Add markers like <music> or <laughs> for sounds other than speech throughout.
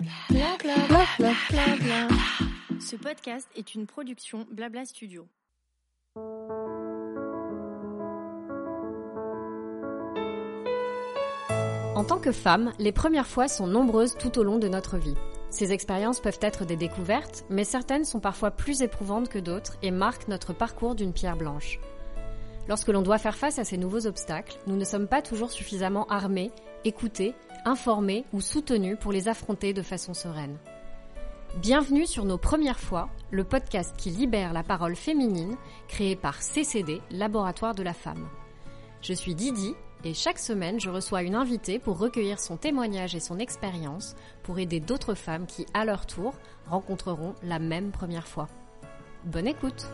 Bla bla bla bla bla bla. Ce podcast est une production Blabla Studio. En tant que femme, les premières fois sont nombreuses tout au long de notre vie. Ces expériences peuvent être des découvertes, mais certaines sont parfois plus éprouvantes que d'autres et marquent notre parcours d'une pierre blanche. Lorsque l'on doit faire face à ces nouveaux obstacles, nous ne sommes pas toujours suffisamment armés, écoutés, informés ou soutenus pour les affronter de façon sereine. Bienvenue sur Nos Premières Fois, le podcast qui libère la parole féminine, créé par CCD, Laboratoire de la Femme. Je suis Didi et chaque semaine je reçois une invitée pour recueillir son témoignage et son expérience pour aider d'autres femmes qui, à leur tour, rencontreront la même première fois. Bonne écoute!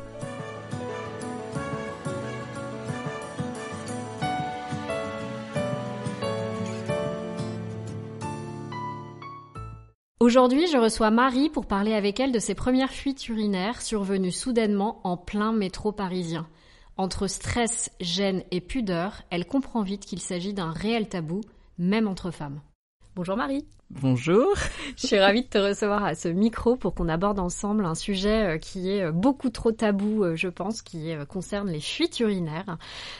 Aujourd'hui, je reçois Marie pour parler avec elle de ses premières fuites urinaires survenues soudainement en plein métro parisien. Entre stress, gêne et pudeur, elle comprend vite qu'il s'agit d'un réel tabou, même entre femmes. Bonjour Marie. Bonjour. Je suis ravie de te recevoir à ce micro pour qu'on aborde ensemble un sujet euh, qui est euh, beaucoup trop tabou, euh, je pense, qui concerne les fuites urinaires.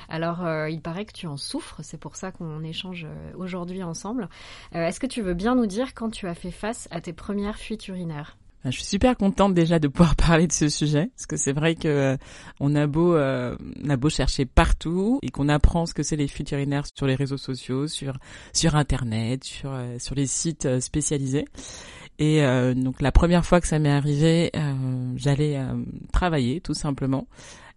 Alors, il paraît que tu en souffres, c'est pour ça qu'on échange aujourd'hui ensemble. Est-ce que tu veux bien nous dire quand tu as fait face à tes premières fuites urinaires? Je suis super contente déjà de pouvoir <laughs> parler de ce sujet parce que c'est vrai que euh, on a beau euh, on a beau chercher partout et qu'on apprend ce que c'est les fuites urinaires sur les réseaux sociaux, sur sur internet, sur euh, sur les sites spécialisés. Et donc la première fois que ça m'est arrivé, j'allais travailler tout simplement.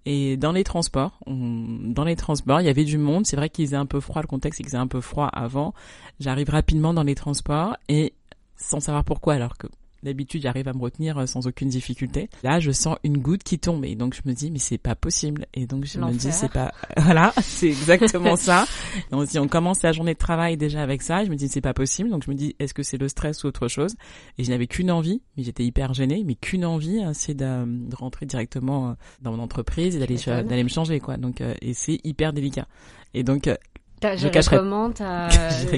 Et dans les transports, dans les transports, il y avait du monde. C'est vrai qu'il faisait un peu froid. Le contexte, il faisait un peu froid avant. J'arrive rapidement dans les transports et sans savoir pourquoi, alors que D'habitude, j'arrive à me retenir euh, sans aucune difficulté. Là, je sens une goutte qui tombe et donc je me dis mais c'est pas possible. Et donc je me dis c'est pas <laughs> voilà, c'est exactement ça. Et on se dit on commence la journée de travail déjà avec ça. Je me dis c'est pas possible. Donc je me dis est-ce que c'est le stress ou autre chose? Et je n'avais qu'une envie, mais j'étais hyper gênée, mais qu'une envie, hein, c'est de, de, rentrer directement euh, dans mon entreprise et d'aller d'aller me changer quoi. Donc euh, et c'est hyper délicat. Et donc T'as géré comment <laughs> T'as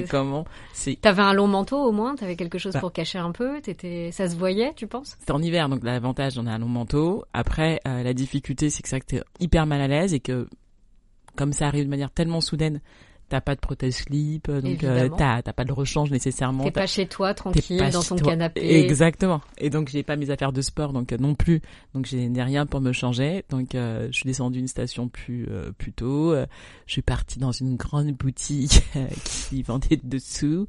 comment T'avais un long manteau au moins T'avais quelque chose bah. pour cacher un peu T'étais, ça se voyait, tu penses? C'était en hiver, donc l'avantage j'en ai un long manteau. Après, euh, la difficulté, c'est que c'est vrai que t'es hyper mal à l'aise et que comme ça arrive de manière tellement soudaine, t'as pas de prothèse slip, euh, donc euh, t'as t'as pas de rechange nécessairement. T'es pas chez toi tranquille dans ton canapé. Exactement. Et donc j'ai pas mes affaires de sport donc euh, non plus. Donc j'ai rien pour me changer. Donc euh, je suis descendue une station plus plus tôt. je suis partie dans une grande boutique <laughs> qui vendait dessous.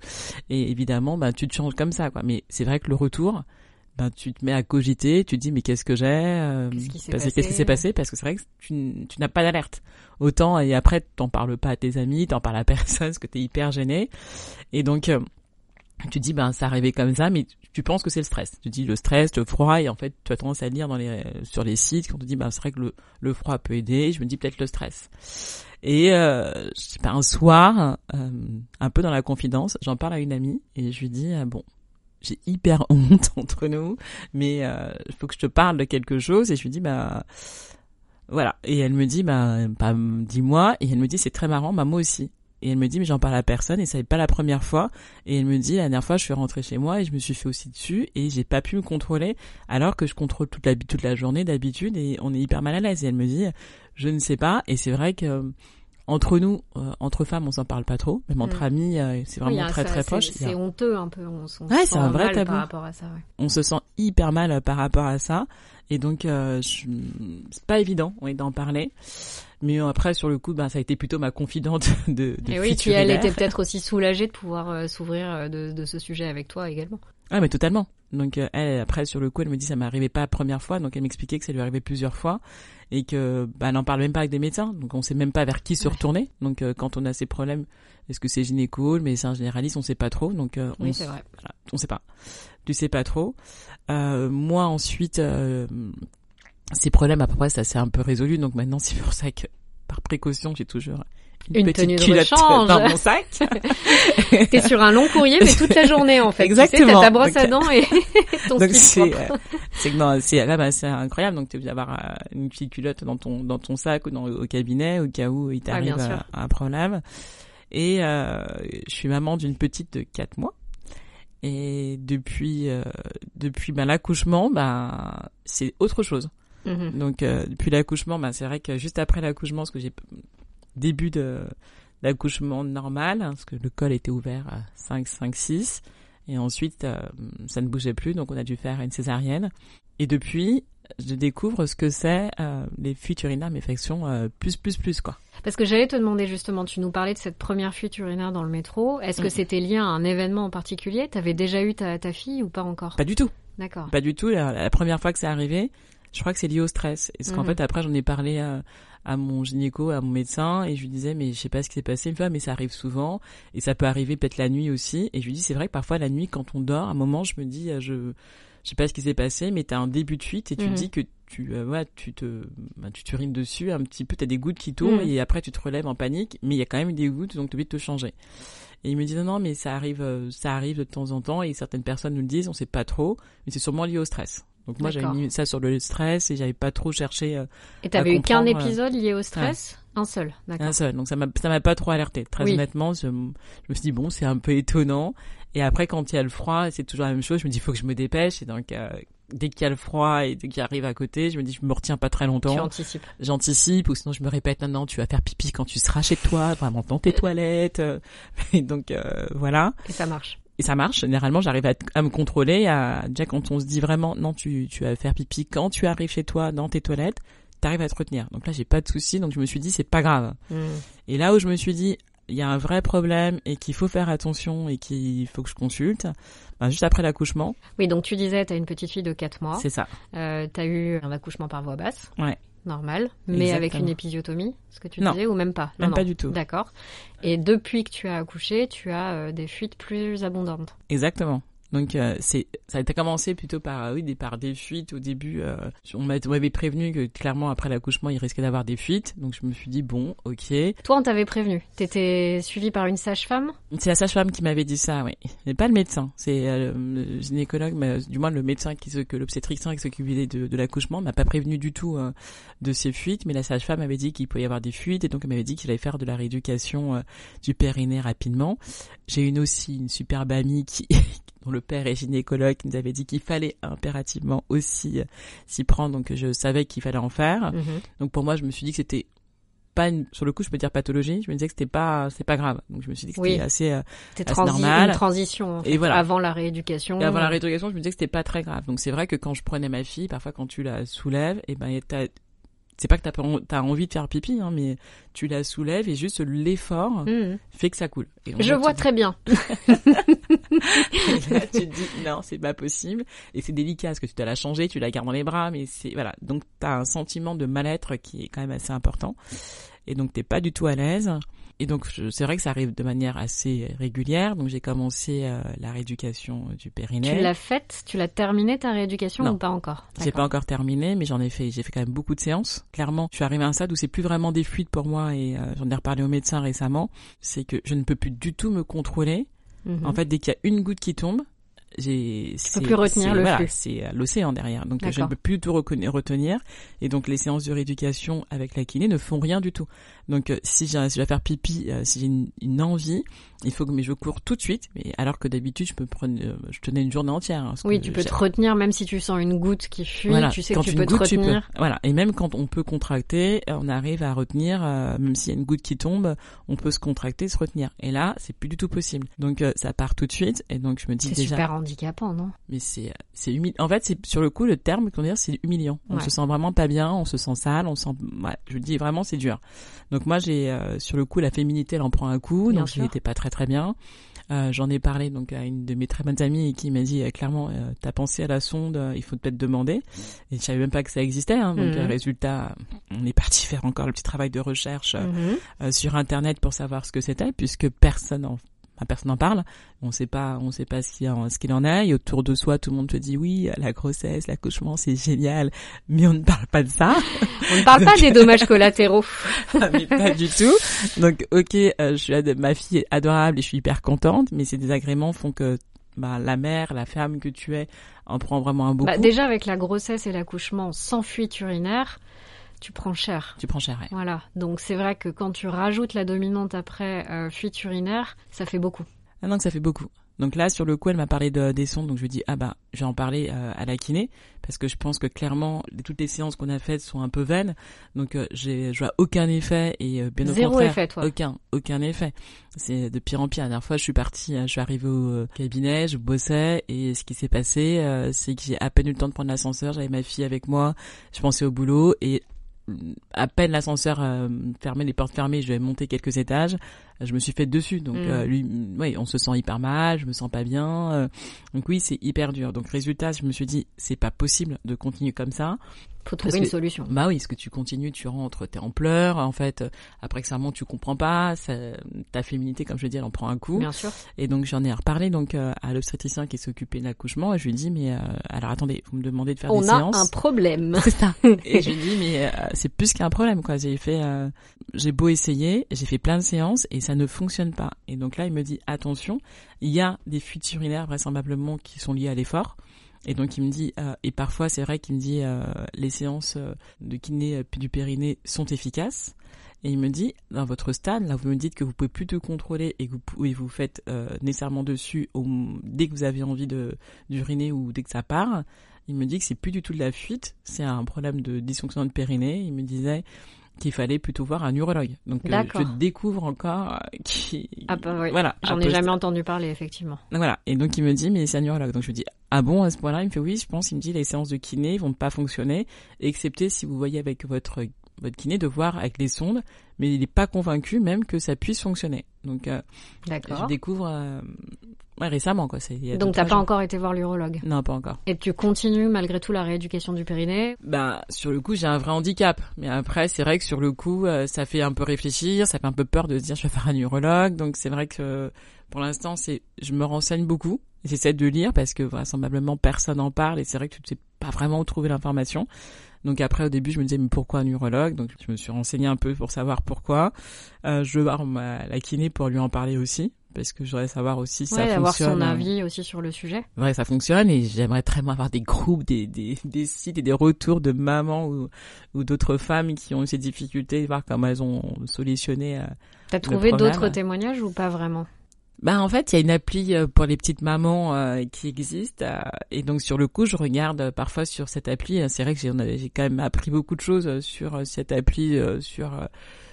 Et évidemment bah tu te changes comme ça quoi. Mais c'est vrai que le retour ben tu te mets à cogiter, tu te dis mais qu'est-ce que j'ai euh, Qu'est-ce qui s'est passé, Parce que c'est vrai que tu, tu n'as pas d'alerte. Autant et après t'en parles pas à tes amis, t'en parles à personne parce que t'es hyper gêné. Et donc euh, tu te dis ben ça arrivait comme ça, mais tu penses que c'est le stress. Tu te dis le stress, le froid et en fait tu as tendance à lire dans les sur les sites quand on te dit ben c'est vrai que le, le froid peut aider. Je me dis peut-être le stress. Et euh, je sais pas un soir, euh, un peu dans la confidence, j'en parle à une amie et je lui dis bon j'ai hyper <laughs> honte entre nous, mais euh, faut que je te parle de quelque chose. Et je lui dis, bah voilà. Et elle me dit, bah, bah dis-moi. Et elle me dit, c'est très marrant, bah moi aussi. Et elle me dit, mais j'en parle à personne et ça n'est pas la première fois. Et elle me dit, la dernière fois, je suis rentrée chez moi et je me suis fait aussi dessus et j'ai pas pu me contrôler alors que je contrôle toute la, toute la journée d'habitude et on est hyper mal à l'aise. Et elle me dit, je ne sais pas. Et c'est vrai que entre nous, euh, entre femmes, on s'en parle pas trop. Même entre mm. amis, euh, c'est vraiment très très proche. C'est honteux un peu. On, on ouais, c'est un vrai tabou. Par rapport à ça. Ouais. On se sent hyper mal euh, par rapport à ça, et donc c'est pas évident oui, d'en parler. Mais après, sur le coup, ben, ça a été plutôt ma confidente <laughs> de, de Et oui, puis elle était peut-être aussi soulagée de pouvoir s'ouvrir de, de ce sujet avec toi également. Ah mais totalement. Donc elle après sur le coup elle me dit ça m'arrivait pas la première fois donc elle m'expliquait que ça lui arrivait plusieurs fois et que bah, elle n'en parle même pas avec des médecins. Donc on sait même pas vers qui se retourner. Donc euh, quand on a ces problèmes est-ce que c'est gynéco le médecin généraliste on sait pas trop. Donc euh, oui, c'est vrai. Voilà, on sait pas. Tu sais pas trop. Euh, moi ensuite euh, ces problèmes après ça s'est un peu résolu. Donc maintenant <laughs> c'est pour ça que par précaution j'ai toujours une, petite tenue de culotte rechange. dans mon sac. <laughs> T'es sur un long courrier, mais toute la journée en fait. Exactement. Tu sais, ta brosse à dents et <laughs> ton Donc c'est, euh, c'est que non, c'est là, bah, c'est incroyable. Donc tu obligé d'avoir euh, une petite culotte dans ton dans ton sac ou dans au cabinet au cas où il t'arrive un problème. Et euh, je suis maman d'une petite de 4 mois. Et depuis euh, depuis ben, l'accouchement, ben c'est autre chose. Mhm. Donc euh, depuis l'accouchement, ben c'est vrai que juste après l'accouchement, ce que j'ai début de l'accouchement normal, hein, parce que le col était ouvert à 5 5 6 et ensuite euh, ça ne bougeait plus, donc on a dû faire une césarienne. Et depuis, je découvre ce que c'est euh, les fuites urinaires, mais euh, plus plus plus quoi. Parce que j'allais te demander justement, tu nous parlais de cette première fuite urinaire dans le métro. Est-ce que Mm. c'était lié à un événement en particulier? T'avais déjà eu ta, ta fille ou pas encore? Pas du tout. D'accord. Pas du tout. La, la première fois que c'est arrivé, je crois que c'est lié au stress. Et ce qu'en Mhm. fait, après, j'en ai parlé à mon gynéco, à mon médecin, et je lui disais, mais je sais pas ce qui s'est passé. Il me fait, Ah, mais ça arrive souvent, et ça peut arriver peut-être la nuit aussi. Et je lui dis, c'est vrai que parfois la nuit, quand on dort, à un moment, je me dis, euh, je, je sais pas ce qui s'est passé, mais t'as un début de fuite et tu te dis que tu, euh, ouais, tu te, bah, tu t'urines dessus un petit peu, t'as des gouttes qui tournent, Mhm. et après tu te relèves en panique, mais il y a quand même des gouttes, donc t'es obligé de te changer. Et il me dit non, non, mais ça arrive, euh, ça arrive de temps en temps, et certaines personnes nous le disent, on sait pas trop, mais c'est sûrement lié au stress. Donc moi j'avais mis ça sur le stress et j'avais pas trop cherché euh, Et t'avais eu qu'un euh, épisode lié au stress Un seul, d'accord. un seul. Donc ça m'a ça m'a pas trop alerté. Très Oui. honnêtement, je, je me suis dit bon, c'est un peu étonnant. Et après quand il y a le froid, c'est toujours la même chose. Je me dis faut que je me dépêche. Et donc euh, dès qu'il y a le froid et dès qu'il arrive à côté, je me dis je me retiens pas très longtemps. anticipes. J'anticipe ou sinon je me répète non non tu vas faire pipi quand tu seras chez toi, vraiment dans tes toilettes. <laughs> Et donc euh, voilà. Et ça marche. Et ça marche. Généralement, j'arrive à, à me contrôler. À, déjà, quand on se dit vraiment, non, tu, tu vas faire pipi quand tu arrives chez toi, dans tes toilettes, t'arrives à te retenir. Donc là, j'ai pas de souci. Donc je me suis dit, c'est pas grave. Mm. Et là où je me suis dit, il y a un vrai problème et qu'il faut faire attention et qu'il faut que je consulte, ben, juste après l'accouchement, Oui, donc tu disais, t'as une petite fille de 4 mois. c'est ça. Euh, t'as eu un accouchement par voie basse. Ouais. Normal. Mais avec une épisiotomie, ce que tu Non. disais, ou même pas Même Non, pas du tout. D'accord. Et depuis que tu as accouché, tu as euh, des fuites plus abondantes. Exactement. Donc euh, c'est ça a été commencé plutôt par euh, oui des par des fuites au début euh, on m'a- on m'avait prévenu que clairement après l'accouchement il risquait d'avoir des fuites donc je me suis dit bon OK Toi, on t'avait prévenu. T'étais suivi par une sage-femme? C'est la sage-femme qui m'avait dit ça, oui. Mais pas le médecin. C'est euh, le gynécologue, mais euh, du moins le médecin qui s'occupe, l'obstétricien qui s'occupait de, de l'accouchement m'a pas prévenu du tout de ces fuites, mais la sage-femme avait dit qu'il pouvait y avoir des fuites et donc elle m'avait dit qu'il allait faire de la rééducation du périnée rapidement. J'ai une aussi une superbe amie qui dont le père est gynécologue qui nous avait dit qu'il fallait impérativement aussi euh, s'y prendre, donc je savais qu'il fallait en faire. Mhm. Donc pour moi, je me suis dit que c'était pas une, sur le coup, je peux dire pathologie. Je me disais que c'était pas, c'est pas grave. Donc je me suis dit que Oui. c'était assez. euh, C'était transi- normal. une transition en Et voilà. avant la rééducation. et avant la rééducation, je me disais que c'était pas très grave. Donc c'est vrai que quand je prenais ma fille, parfois quand tu la soulèves, et ben t'as- c'est pas que t'as envie de faire pipi, hein, mais tu la soulèves et juste l'effort Mhm. fait que ça coule. Et Je vois très bien. <laughs> Et là, tu te dis non, c'est pas possible. Et c'est délicat parce que tu dois la changer, tu la gardes dans les bras, mais c'est voilà. Donc t'as un sentiment de mal-être qui est quand même assez important. Et donc t'es pas du tout à l'aise. Et donc c'est vrai que ça arrive de manière assez régulière. Donc j'ai commencé euh, la rééducation du périnée. Tu l'as faite? Tu l'as terminée ta rééducation Non. ou pas encore? J'ai pas encore terminé, mais j'en ai fait, j'ai fait quand même beaucoup de séances. Clairement, je suis arrivée à un stade où c'est plus vraiment des fuites pour moi et euh, j'en ai reparlé au médecin récemment. C'est que je ne peux plus du tout me contrôler. Mhm. En fait, dès qu'il y a une goutte qui tombe, j'ai. Peux plus retenir le voilà, flux. C'est euh, l'océan derrière, donc euh, je ne peux plus tout retenir. Et donc les séances de rééducation avec la kiné ne font rien du tout. Donc euh, si j'ai, je vais faire pipi, euh, si j'ai une, une envie, il faut que mais je cours tout de suite. Mais alors que d'habitude, je peux prendre, euh, je tenais une journée entière. hein, Oui, tu peux te retenir même si tu sens une goutte qui fuit. voilà, tu sais quand que tu peux te goutte, tu peux. retenir. Voilà, et même quand on peut contracter, on arrive à retenir, euh, même s'il y a une goutte qui tombe, on peut se contracter, se retenir. Et là, c'est plus du tout possible. Donc euh, ça part tout de suite, et donc je me dis C'est déjà, super handicapant, non? Mais c'est c'est humiliant. En fait, c'est sur le coup le terme qu'on dire, c'est humiliant. On Ouais. se sent vraiment pas bien, on se sent sale, on se sent. Ouais, je dis vraiment, c'est dur. Donc moi, j'ai euh, sur le coup la féminité, elle en prend un coup, Bien donc sûr. pas très très bien. Euh, J'en ai parlé donc à une de mes très bonnes amies qui m'a dit euh, clairement, euh, t'as pensé à la sonde, il faut peut-être demander. Et je savais même pas que ça existait. Hein, donc euh, résultat, on est parti <laughs> faire encore le petit travail de recherche euh, Mhm. sur internet pour savoir ce que c'était puisque personne en personne n'en parle. On sait pas on sait pas ce qu'il en, qu'il en est. Et autour de soi tout le monde te dit oui la grossesse l'accouchement c'est génial. Mais on ne parle pas de ça. <laughs> On ne parle pas des dommages collatéraux. <laughs> mais pas du tout. Donc ok euh, je suis ma fille est adorable et je suis hyper contente mais ces désagréments font que bah, la mère la femme que tu es en prend vraiment un beaucoup. Bah, déjà avec la grossesse et l'accouchement sans fuite urinaire, tu prends cher. tu prends cher ouais. Voilà. Donc c'est vrai que quand tu rajoutes la dominante après euh, fuite urinaire, ça fait beaucoup. ah non que ça fait beaucoup Donc là, sur le coup, elle m'a parlé de, des sondes, donc je lui dis ah bah, je vais en parler euh, à la kiné parce que je pense que clairement toutes les séances qu'on a faites sont un peu vaines. Donc euh, j'ai, je vois aucun effet et euh, bien au Zéro contraire, effet, toi. aucun, aucun effet. C'est de pire en pire. La dernière fois, je suis partie, je suis arrivée au euh, cabinet, je bossais et ce qui s'est passé, euh, c'est que j'ai à peine eu le temps de prendre l'ascenseur. J'avais ma fille avec moi, je pensais au boulot et à peine l'ascenseur euh, fermé, les portes fermées, je vais monter quelques étages, euh, je me suis fait dessus. Donc Mm. euh, lui, mm, ouais, on se sent hyper mal, je me sens pas bien. euh, donc oui, c'est hyper dur. Donc résultat, je me suis dit, c'est pas possible de continuer comme ça. Faut trouver une que- solution. Bah oui, parce que tu continues, tu rentres, t'es en pleurs. En fait, après que ça remonte, tu comprends pas. Ça, ta féminité, comme je dis, elle en prend un coup. Bien sûr. Et donc j'en ai reparlé donc euh, à l'obstétricien qui s'occupait de l'accouchement. Et je lui ai dit, mais euh, alors attendez, vous me demandez de faire On des a séances. un problème. <laughs> C'est ça. <laughs> Et je lui ai dit, mais euh, c'est plus qu'un problème, quoi. J'ai fait, euh, j'ai beau essayer, j'ai fait plein de séances et ça ne fonctionne pas. Et donc là, il me dit, attention, il y a des fuites urinaires vraisemblablement qui sont liées à l'effort. Et donc il me dit, euh, et parfois c'est vrai qu'il me dit, euh, les séances euh, de kiné euh, du périnée sont efficaces. Et il me dit, dans votre stade, là, vous me dites que vous pouvez plus te contrôler et que vous pouvez vous faites euh, nécessairement dessus au, dès que vous avez envie de d'uriner ou dès que ça part. Il me dit que c'est plus du tout de la fuite, c'est un problème de dysfonction de périnée. Il me disait qu'il fallait plutôt voir un urologue. Donc euh, je découvre encore euh, <laughs> qui Ah bah oui. voilà. J'en ai jamais entendu parler, effectivement. donc voilà. Et donc il me dit mais c'est un urologue. Donc je lui dis ah bon à ce point-là Il me fait oui, je pense. Il me dit les séances de kiné vont pas fonctionner, excepté si vous voyez avec votre votre kiné de voir avec les sondes, mais il n'est pas convaincu même que ça puisse fonctionner. Donc euh, je découvre euh, ouais, récemment quoi. Il y a Donc t'as trois pas jours. encore été voir l'urologue? Non pas encore. Et tu continues malgré tout la rééducation du périnée? Ben sur le coup j'ai un vrai handicap, mais après c'est vrai que sur le coup euh, ça fait un peu réfléchir, ça fait un peu peur de se dire je vais <laughs> faire un urologue, donc c'est vrai que pour l'instant c'est je me renseigne beaucoup, j'essaie de lire parce que vraisemblablement personne en parle et c'est vrai que tu ne sais pas vraiment où trouver l'information. Donc après au début je me disais mais pourquoi un urologue? Donc je me suis renseigné un peu pour savoir pourquoi. Euh, je veux voir ma, la kiné pour lui en parler aussi parce que je voudrais savoir aussi si ouais, ça avoir fonctionne. son euh, avis aussi sur le sujet. Ouais, ça fonctionne et j'aimerais très bien avoir des groupes, des, des, des sites et des retours de mamans ou, ou d'autres femmes qui ont eu ces difficultés, voir comment elles ont solutionné. euh. T'as trouvé d'autres témoignages ou pas vraiment? Bah en fait, il y a une appli euh, pour les petites mamans euh, qui existe euh, et donc sur le coup, je regarde euh, parfois sur cette appli. euh, C'est vrai que j'ai quand même appris beaucoup de choses sur cette appli, euh, sur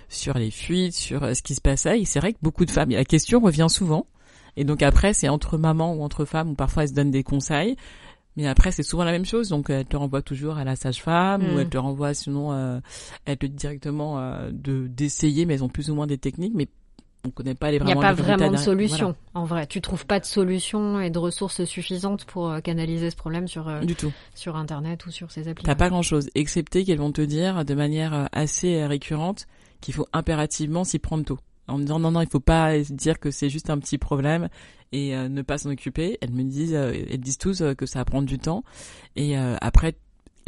sur les fuites, sur ce qui se passait. Et c'est vrai que beaucoup de femmes, la question revient souvent. Et donc après, c'est entre mamans ou entre femmes où parfois elles se donnent des conseils. Mais après, c'est souvent la même chose. Donc, elle te renvoie toujours à la sage-femme Mm. ou elle te renvoie sinon, euh, elle te dit directement euh, de d'essayer, mais elles ont plus ou moins des techniques, mais on connaît pas les Il n'y vraiment a pas vraiment de solution, en vrai. Tu trouves pas de solution et de ressources suffisantes pour euh, canaliser ce problème sur, euh. Du tout. sur Internet ou sur ces applis. T'as pas grand chose, excepté qu'elles vont te dire de manière euh, assez récurrente qu'il faut impérativement s'y prendre tôt. En me disant non, non, il faut pas dire que c'est juste un petit problème et euh, ne pas s'en occuper. Elles me disent, elles disent tous que ça va prendre du temps. Et après,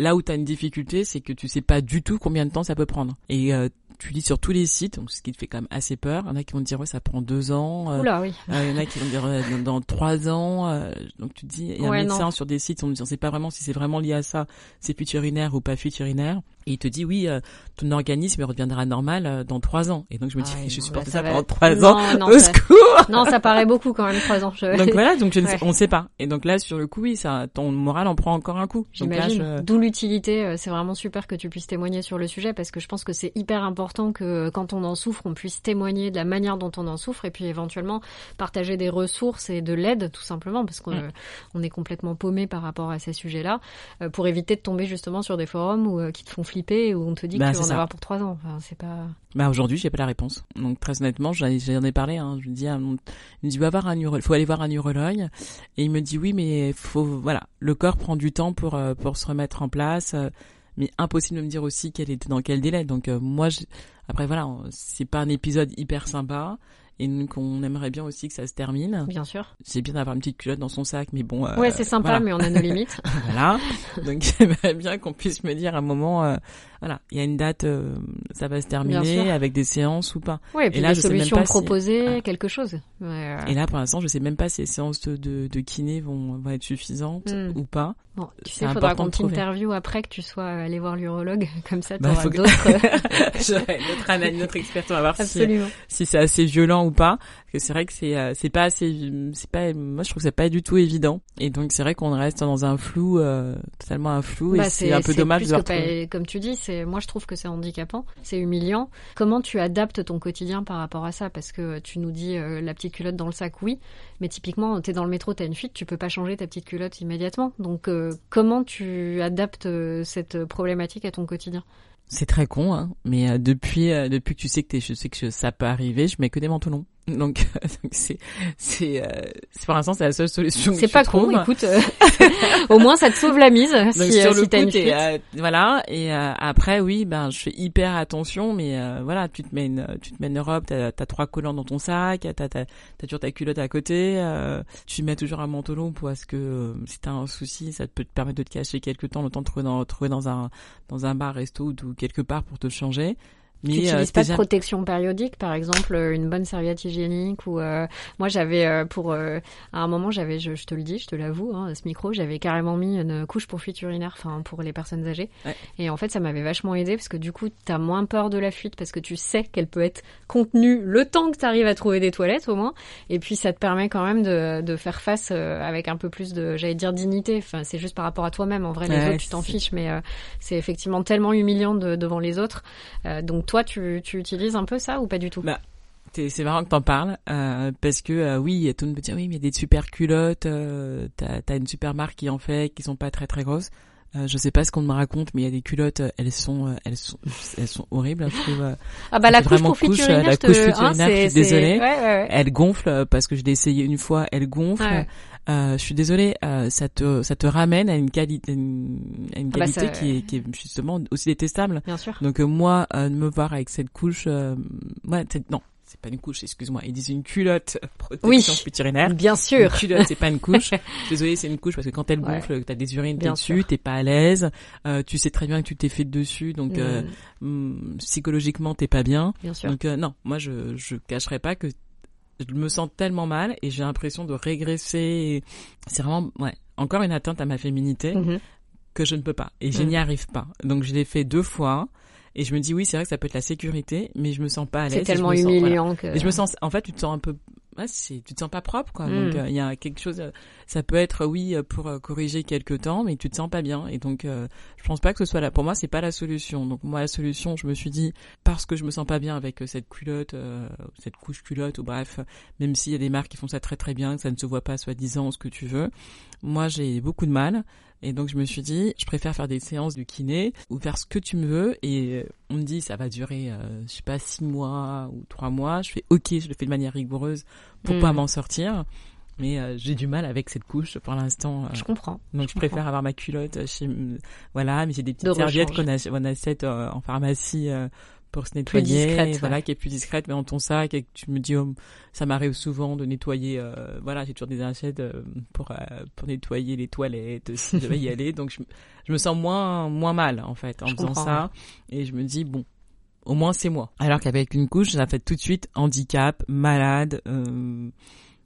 là où t'as une difficulté, c'est que tu sais pas du tout combien de temps ça peut prendre. Et euh, tu lis sur tous les sites, donc ce qui te fait quand même assez peur. Il y en a qui vont te dire ouais, ça prend deux ans. euh, Oula, oui. euh, Il y en a qui vont dire euh, dans, dans trois ans. euh, donc tu te dis, il y a Ouais, un médecin non. sur des sites, on ne sait pas vraiment si c'est vraiment lié à ça, c'est fuite urinaire ou pas fuite urinaire. Et il te dit oui, euh, ton organisme reviendra normal euh, dans trois ans. Et donc je me dis, Ah <laughs> je non, supporte là, ça, va- pendant trois Non, ans. non, Au ça- secours <laughs> Non, ça paraît beaucoup quand même, trois ans. Je... Donc <laughs> voilà, donc je ne sais, on ne sait pas. Et donc là, sur le coup, oui, ça, ton moral en prend encore un coup. J'imagine. je- D'où l'utilité. euh, C'est vraiment super que tu puisses témoigner sur le sujet parce que je pense que c'est hyper important que euh, quand on en souffre, on puisse témoigner de la manière dont on en souffre et puis éventuellement partager des ressources et de l'aide tout simplement parce qu'on Mm. euh, on est complètement paumé par rapport à ces sujets-là euh, pour éviter de tomber justement sur des forums où, euh, qui te font flipper où on te dit Bah, que tu vas en avoir pour trois ans. Enfin, c'est pas. Bah aujourd'hui, j'ai pas la réponse. Donc très honnêtement, j'en ai, parlé. Hein. Je dis, à mon- il me dit, va voir un. Faut aller voir un urologue. Et il me dit, oui, mais faut, voilà, le corps prend du temps pour euh, pour se remettre en place. euh, mais impossible de me dire aussi quel était dans quel délai. Donc euh, moi, je... après voilà, c'est pas un épisode hyper sympa. Et donc on aimerait bien aussi que ça se termine. Bien sûr. C'est bien d'avoir une petite culotte dans son sac, mais bon. euh, ouais, c'est sympa, voilà. mais on a nos limites. <laughs> Voilà. Donc <laughs> j'aimerais bien qu'on puisse me dire à un moment, euh, voilà, il y a une date, euh, ça va se terminer avec des séances ou pas. Ouais, et puis là, des je sais même solutions pas si- Ah. quelque chose. Ouais, euh, Et là, pour l'instant, je sais même pas si les séances de, de, de kiné vont, vont être suffisantes Hmm. ou pas. Bon, tu sais, il faudra qu'on t'interviewe après que tu sois allé voir l'urologue, <laughs> comme ça tu Bah, auras d'autres. <laughs> J'aurai notre analyse, notre expert, on va voir si, Absolument. si c'est assez violent ou pas Parce que c'est vrai que c'est euh, c'est pas assez, c'est pas, moi je trouve que c'est pas du tout évident. Et donc c'est vrai qu'on reste dans un flou, euh, totalement un flou, et Bah, c'est un peu dommage de pas- comme tu dis, moi je trouve que c'est handicapant, c'est humiliant. Comment tu adaptes ton quotidien par rapport à ça? Parce que tu nous dis euh, la petite culotte dans le sac, oui, mais typiquement t'es dans le métro, t'as une fuite, tu peux pas changer ta petite culotte immédiatement. Donc euh, comment tu adaptes euh, cette problématique à ton quotidien? C'est très con, hein, mais depuis depuis que tu sais que sais que ça peut arriver, je mets que des manteaux Donc <laughs> donc c'est c'est euh, c'est pour l'instant c'est la seule solution. C'est pas con, écoute. euh, <laughs> <laughs> au moins ça te sauve la mise Donc si, sur euh, le si t'as coup, une voilà. Et euh, après, oui, ben je fais hyper attention, mais euh, voilà, tu te mets une, tu te mets une robe, t'as as trois collants dans ton sac, t'as t'as t'as toujours ta culotte à côté, euh, tu mets toujours un manteau long parce que si t'as un souci, ça peut te permettre de te cacher quelques temps, le temps de trouver dans trouver dans un dans un bar, resto ou quelque part pour te changer. Mais Tu euh, n'utilises t'es pas de protection périodique, par exemple euh, une bonne serviette hygiénique ou euh, moi j'avais euh, pour euh, à un moment j'avais je, je te le dis, je te l'avoue, hein, ce micro j'avais carrément mis une couche pour fuite urinaire, enfin pour les personnes âgées. Ouais. Et en fait ça m'avait vachement aidé parce que du coup t'as moins peur de la fuite parce que tu sais qu'elle peut être contenue le temps que t'arrives à trouver des toilettes au moins. Et puis ça te permet quand même de, de faire face euh, avec un peu plus de, j'allais dire dignité. Enfin c'est juste par rapport à toi-même. En vrai les Ouais, autres tu t'en fiches, mais euh, c'est effectivement tellement humiliant de- devant les autres. Euh, donc toi, tu, tu utilises un peu ça ou pas du tout? Bah, T'es- C'est marrant que t'en parles euh, parce que euh, oui, tout le monde peut dire oui, mais il y a des super culottes, euh, t'as t'as une super marque qui en fait, qui sont pas très très grosses. Euh, je sais pas ce qu'on me raconte, mais il y a des culottes, euh, elles sont, euh, elles sont, elles sont horribles. hein, je trouve. euh. Ah bah la couche couche, la te- couche hein, je suis désolée. Ouais, ouais, ouais. Elle gonfle parce que je l'ai essayé une fois, elle gonfle. Ouais. Euh, je suis désolée, euh, ça te, ça te ramène à une qualité, une, à une Ah bah, qualité ça- qui est, qui est justement aussi détestable. Bien sûr. Donc euh, moi, euh, de me voir avec cette couche, euh, ouais, c'est- non, c'est pas une couche, excuse-moi, ils disent une culotte <laughs> protection Oui. Bien Une sûr. culotte, c'est pas une couche. <laughs> Désolée, c'est une couche parce que quand elle Ouais. gonfle, t'as des urines Bien dessus, t'es pas à l'aise, euh, tu sais très bien que tu t'es fait dessus, donc euh, Mm, hum, psychologiquement t'es pas bien. bien sûr. Donc euh, non, moi je je cacherai pas que je me sens tellement mal et j'ai l'impression de régresser. C'est vraiment ouais encore une atteinte à ma féminité Mhm. que je ne peux pas et je Mm. n'y arrive pas. Donc je l'ai fait deux fois et je me dis oui c'est vrai que ça peut être la sécurité mais je me sens pas à l'aise. C'est tellement me sens- voilà. humiliant que. Et je me sens, en fait, tu te sens un peu, ouais, c'est, tu te sens pas propre, quoi. Mm. Donc, euh, il y a quelque chose, euh, ça peut être, oui, euh, pour euh, corriger quelque temps, mais tu te sens pas bien. Et donc, euh, je pense pas que ce soit là. Pour moi, c'est pas la solution. Donc, moi, la solution, je me suis dit, parce que je me sens pas bien avec cette culotte, euh, cette couche culotte, ou bref, même s'il y a des marques qui font ça très très bien, que ça ne se voit pas, soi-disant, ce que tu veux. Moi, j'ai beaucoup de mal. Et donc je me suis dit, je préfère faire des séances de kiné ou faire ce que tu me veux. Et on me dit, ça va durer, euh, je sais pas, six mois ou trois mois. Je fais, ok, je le fais de manière rigoureuse pour pas m'en sortir. Mais euh, j'ai du mal avec cette couche pour l'instant. euh, Je comprends. donc je, je préfère comprends. avoir ma culotte chez, voilà, mais j'ai des petites De serviettes qu'on ach- on achète en pharmacie pour se nettoyer, discrète, ouais. voilà, qui est plus discrète, mais dans ton sac et que tu me dis, oh, ça m'arrive souvent de nettoyer, euh, voilà, j'ai toujours des assiettes euh, pour euh, pour nettoyer les toilettes si je vais y aller, <laughs> donc je, me- je me sens moins moins mal en fait en Je faisant ça, et je me dis bon. Au moins c'est moi. Alors qu'avec une couche, ça fait tout de suite handicap, malade, euh,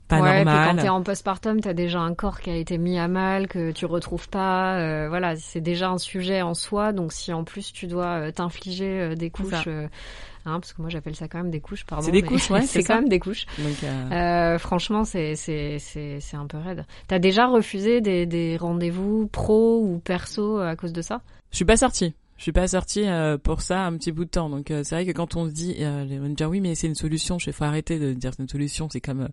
pas ouais, normal. puis quand t'es en postpartum, t'as déjà un corps qui a été mis à mal, que tu retrouves pas. euh, voilà, c'est déjà un sujet en soi. Donc si en plus tu dois euh, t'infliger euh, des couches, euh, hein, parce que moi j'appelle ça quand même des couches, pardon. C'est des couches, <laughs> ouais, c'est quand même des couches. Donc, euh, Euh, franchement, c'est c'est c'est c'est un peu raide. T'as déjà refusé des des rendez-vous pro ou perso à cause de ça? Je suis pas sortie. Je suis pas sortie euh, pour ça un petit bout de temps. Donc euh, c'est vrai que quand on se dit, euh, on dit oui mais c'est une solution. Je fais faut arrêter de dire c'est une solution. C'est comme euh,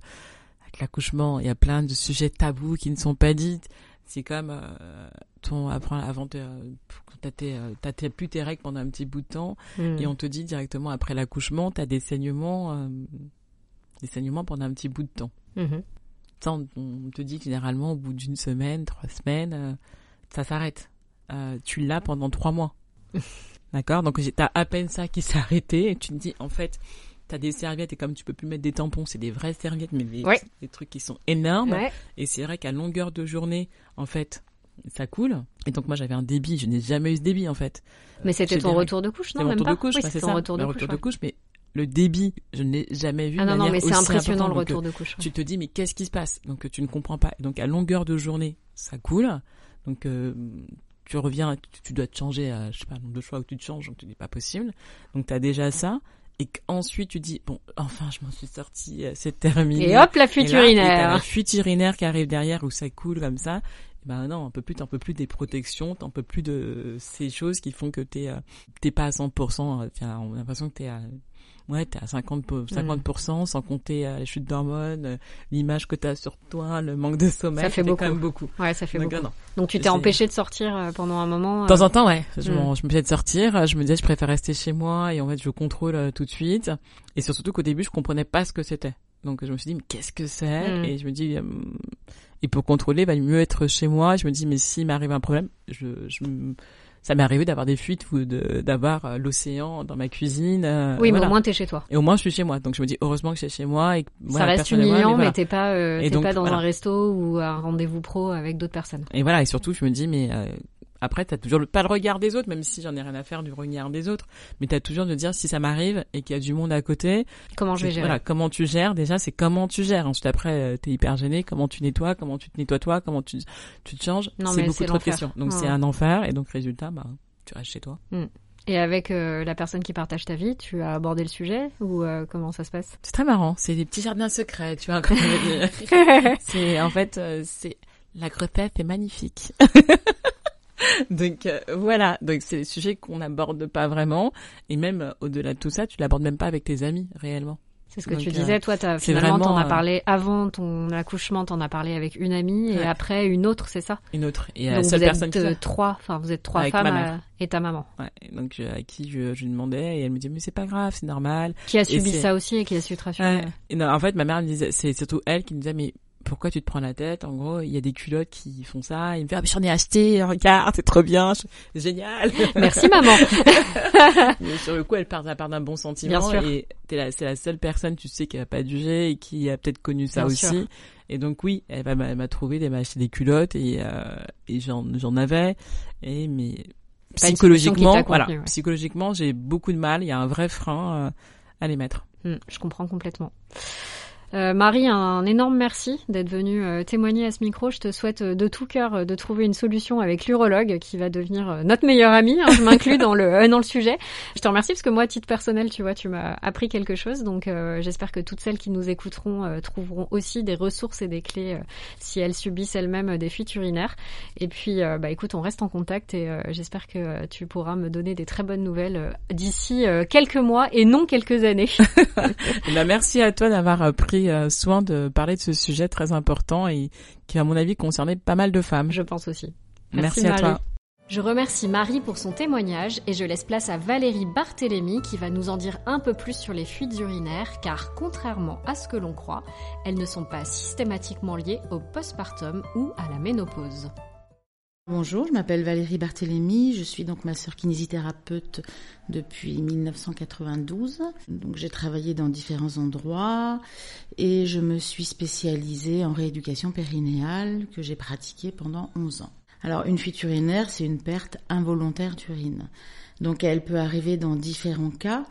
l'accouchement, il y a plein de sujets tabous qui ne sont pas dits. C'est comme euh, ton après avant de euh, t'as euh, plus tes règles pendant un petit bout de temps Hmm. et on te dit directement après l'accouchement t'as des saignements, euh, des saignements pendant un petit bout de temps. Ça, on, on te dit généralement au bout d'une semaine, trois semaines, euh, ça s'arrête. Tu l'as pendant trois mois. <laughs> D'accord? Donc t'as à peine ça qui s'est arrêté et tu te dis en fait t'as des serviettes et comme tu peux plus mettre des tampons, c'est des vraies serviettes mais des, Ouais. des trucs qui sont énormes Ouais. et c'est vrai qu'à longueur de journée en fait ça coule et donc moi j'avais un débit, je n'ai jamais eu ce débit en fait. Mais c'était ton retour de couche, non même retour pas de couche, Oui, bah, c'est ton ça, retour de couche. retour ouais. de couche mais le débit, je ne l'ai jamais vu Ah non non, mais c'est impressionnant le retour de couche. ouais. tu te dis mais qu'est-ce qui se passe? Donc tu ne comprends pas donc à longueur de journée ça coule donc euh, tu reviens tu, tu dois te changer à, je sais pas nombre de fois où tu te changes donc tu dis pas possible donc tu as déjà ça et qu'ensuite tu dis bon enfin je m'en suis sortie, euh, c'est terminé. Et hop la Et fuite et urinaire. la fuite urinaire qui arrive derrière où ça coule comme ça. Et Ben non, on peut plus, t'en peux plus des protections, t'en peux plus de ces choses qui font que t'es, euh, t'es pas à 100%. euh, Tiens, on a l'impression que t'es à, ouais, t'es à 50, pour- 50%, sans compter euh, les chutes d'hormones, euh, l'image que t'as sur toi, le manque de sommeil. Ça fait quand beaucoup. même beaucoup. Ouais, ça fait Donc, beaucoup. euh, non. Donc tu t'es empêché de sortir euh, pendant un moment. De temps en temps, ouais. Je, Mm. m'en- je me faisais de sortir. Je me disais, je préfère rester chez moi et en fait, je contrôle tout de suite. Et surtout qu'au début, je comprenais pas ce que c'était. Donc, je me suis dit, mais qu'est-ce que c'est Mm. Et je me dis, et pour contrôler, il va mieux être chez moi. Je me dis, mais s'il m'arrive un problème, je, je ça m'est arrivé d'avoir des fuites ou d'avoir euh, l'océan dans ma cuisine. euh, Oui, mais au moins t'es chez toi. Et au moins, je suis chez moi. Donc, je me dis, heureusement que je suis chez moi et que, ça reste humiliant, mais, voilà. t'es pas, euh, t'es donc, pas dans un resto ou un rendez-vous pro avec d'autres personnes. Et voilà, et surtout, je me dis, mais euh, après, t'as toujours le, pas le regard des autres, même si j'en ai rien à faire du regard des autres, mais t'as toujours de dire si ça m'arrive et qu'il y a du monde à côté. Comment je vais gérer Voilà, comment tu gères déjà, c'est comment tu gères. Ensuite, après, euh, t'es hyper gêné, comment tu nettoies, comment tu te nettoies toi, comment tu, tu te changes. Non, c'est beaucoup trop de questions. Donc Ouais. c'est un enfer, et donc résultat, bah, tu restes chez toi. Et avec euh, la personne qui partage ta vie, tu as abordé le sujet ou euh, comment ça se passe? C'est très marrant, c'est des petits jardins secrets, tu vois. <laughs> c'est en fait, euh, c'est la grossesse est magnifique. <laughs> <laughs> donc euh, voilà, donc c'est des sujets qu'on n'aborde pas vraiment, et même euh, au-delà de tout ça, tu l'abordes même pas avec tes amis réellement. C'est ce que Donc, tu euh, disais, toi, t'as, c'est finalement, t'en as euh, parlé avant ton accouchement, t'en as parlé avec une amie et après une autre, c'est ça? Une autre, et Donc la seule vous personne êtes qui trois, enfin vous êtes trois Avec femmes ma et ta maman, Ouais, donc je- à qui je, demandais, et elle me disait mais c'est pas grave, c'est normal. qui a subi ça aussi et qui a su te rassurer. Ouais. Et non, en fait, ma mère me disait, c'est surtout elle qui me disait, mais pourquoi tu te prends la tête? En gros, il y a des culottes qui font ça. Il me fait, ah, mais j'en ai acheté, regarde, c'est trop bien, je- génial. <laughs> Merci maman. <laughs> mais sur le coup, elle part, part d'un bon sentiment. Bien sûr. Et t'es la, c'est la seule personne, tu sais, qui a pas jugé et qui a peut-être connu ça Bien aussi. sûr. Et donc oui, elle m'a, elle m'a trouvé, elle m'a acheté des culottes et, euh, et j'en, j'en avais. Et mais psychologiquement, voilà, ouais. psychologiquement, j'ai beaucoup de mal. Il y a un vrai frein euh, à les mettre. Hmm, je comprends complètement. Euh, Marie, un énorme merci d'être venue euh, témoigner à ce micro. Je te souhaite euh, de tout cœur de trouver une solution avec l'urologue qui va devenir notre meilleur ami. hein, je m'inclus dans le dans le sujet. Je te remercie parce que moi, à titre personnel, tu vois, tu m'as appris quelque chose. Donc, j'espère que toutes celles qui nous écouteront trouveront aussi des ressources et des clés si elles subissent elles-mêmes des fuites urinaires. Et puis, bah écoute, on reste en contact et j'espère que tu pourras me donner des très bonnes nouvelles d'ici quelques mois et non quelques années. <laughs> Eh ben, merci à toi d'avoir euh, pris euh, soin de parler de ce sujet très important et qui, à mon avis, concernait pas mal de femmes. Je pense aussi. Merci, à Marie. toi. Je remercie Marie pour son témoignage et je laisse place à Valérie Barthélémy qui va nous en dire un peu plus sur les fuites urinaires car contrairement à ce que l'on croit, elles ne sont pas systématiquement liées au postpartum ou à la ménopause. Bonjour, je m'appelle Valérie Barthélémy, je suis donc ma sœur kinésithérapeute depuis 1992. Donc j'ai travaillé dans différents endroits et je me suis spécialisée en rééducation périnéale que j'ai pratiquée pendant 11 ans. Alors une fuite urinaire, c'est une perte involontaire d'urine. Donc elle peut arriver dans différents cas.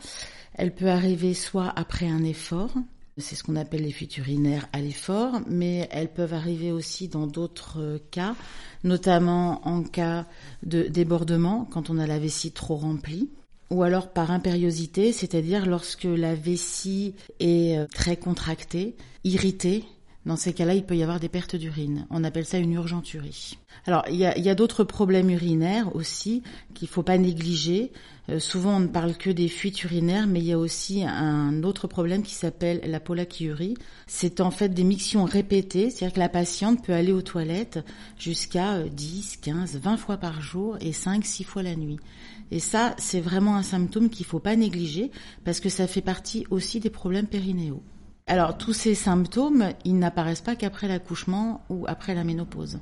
Elle peut arriver soit après un effort, c'est ce qu'on appelle les fuites urinaires à l'effort, mais elles peuvent arriver aussi dans d'autres cas, notamment en cas de débordement, quand on a la vessie trop remplie, ou alors par impériosité, c'est-à-dire lorsque la vessie est euh, très contractée, irritée. Dans ces cas-là, il peut y avoir des pertes d'urine. On appelle ça une urgenturie. Alors, il y a, d'autres problèmes urinaires aussi qu'il faut pas négliger. Euh, souvent, on ne parle que des fuites urinaires, mais il y a aussi un autre problème qui s'appelle la polachiurie. C'est en fait des mictions répétées, c'est-à-dire que la patiente peut aller aux toilettes jusqu'à euh, 10, 15, 20 fois par jour et 5, 6 fois la nuit. Et ça, c'est vraiment un symptôme qu'il faut pas négliger parce que ça fait partie aussi des problèmes périnéaux. Alors, tous ces symptômes, ils n'apparaissent pas qu'après l'accouchement ou après la ménopause.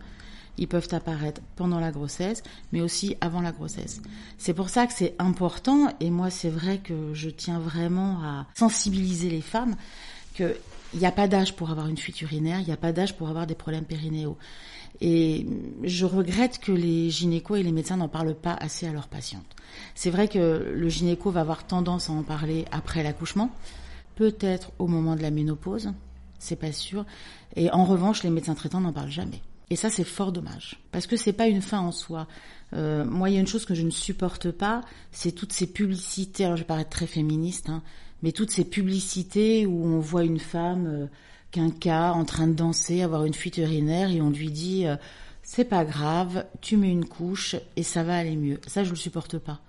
Ils peuvent apparaître pendant la grossesse, mais aussi avant la grossesse. C'est pour ça que c'est important, et moi c'est vrai que je tiens vraiment à sensibiliser les femmes, qu'il n'y a pas d'âge pour avoir une fuite urinaire, il n'y a pas d'âge pour avoir des problèmes périnéaux. Et je regrette que les gynécos et les médecins n'en parlent pas assez à leurs patientes. C'est vrai que le gynéco va avoir tendance à en parler après l'accouchement, peut-être au moment de la ménopause, c'est pas sûr. Et en revanche, les médecins traitants n'en parlent jamais. Et ça, c'est fort dommage. Parce que c'est pas une fin en soi. Euh, moi, il y a une chose que je ne supporte pas, c'est toutes ces publicités. Alors, je vais paraître très féministe, hein, mais toutes ces publicités où on voit une femme, euh, qu'un cas, en train de danser, avoir une fuite urinaire, et on lui dit euh, c'est pas grave, tu mets une couche et ça va aller mieux. Ça, je le supporte pas.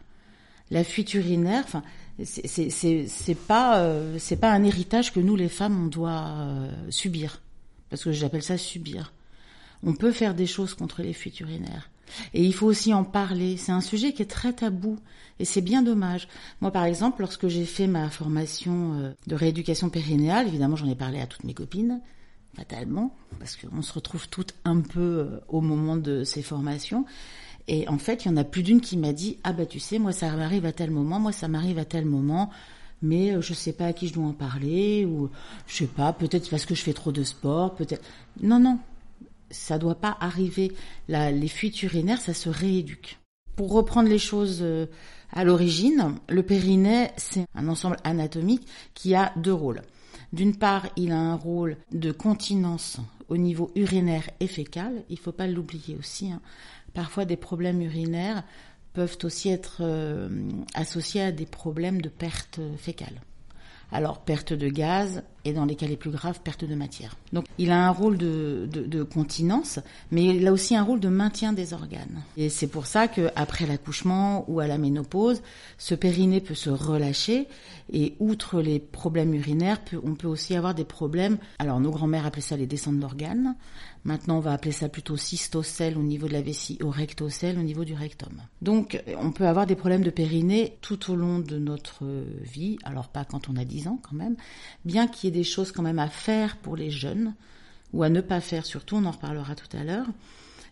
La fuite urinaire, enfin, c'est pas euh, c'est pas un héritage que nous les femmes on doit euh, subir, parce que j'appelle ça subir. On peut faire des choses contre les fuites urinaires. Et il faut aussi en parler. C'est un sujet qui est très tabou et c'est bien dommage. Moi, par exemple, lorsque j'ai fait ma formation euh, de rééducation périnéale, évidemment, j'en ai parlé à toutes mes copines, fatalement, parce qu'on se retrouve toutes un peu euh, au moment de ces formations. Et en fait, il y en a plus d'une qui m'a dit Ah bah tu sais, moi ça m'arrive à tel moment, moi ça m'arrive à tel moment, mais euh, je sais pas à qui je dois en parler, ou je sais pas, peut-être parce que je fais trop de sport, peut-être. Non, non, ça doit pas arriver. les fuites urinaires, ça se rééduque. Pour reprendre les choses euh, à l'origine, le périnée, c'est un ensemble anatomique qui a deux rôles. D'une part, il a un rôle de continence au niveau urinaire et fécal. Il ne faut pas l'oublier aussi. Hein. Parfois, des problèmes urinaires peuvent aussi être euh, associés à des problèmes de perte fécale. Alors, perte de gaz et dans les cas les plus graves, perte de matière. Donc, il a un rôle de, de, continence, mais il a aussi un rôle de maintien des organes. Et c'est pour ça qu'après l'accouchement ou à la ménopause, ce périnée peut se relâcher et outre les problèmes urinaires, on peut aussi avoir des problèmes. Alors, nos grands-mères appelaient ça les descentes d'organes. Maintenant, on va appeler ça plutôt cystocèle au niveau de la vessie, ou rectocèle au niveau du rectum. Donc, on peut avoir des problèmes de périnée tout au long de notre vie. Alors, pas quand on a 10 ans quand même, bien qu'il y ait des choses quand même à faire pour les jeunes, ou à ne pas faire surtout, on en reparlera tout à l'heure.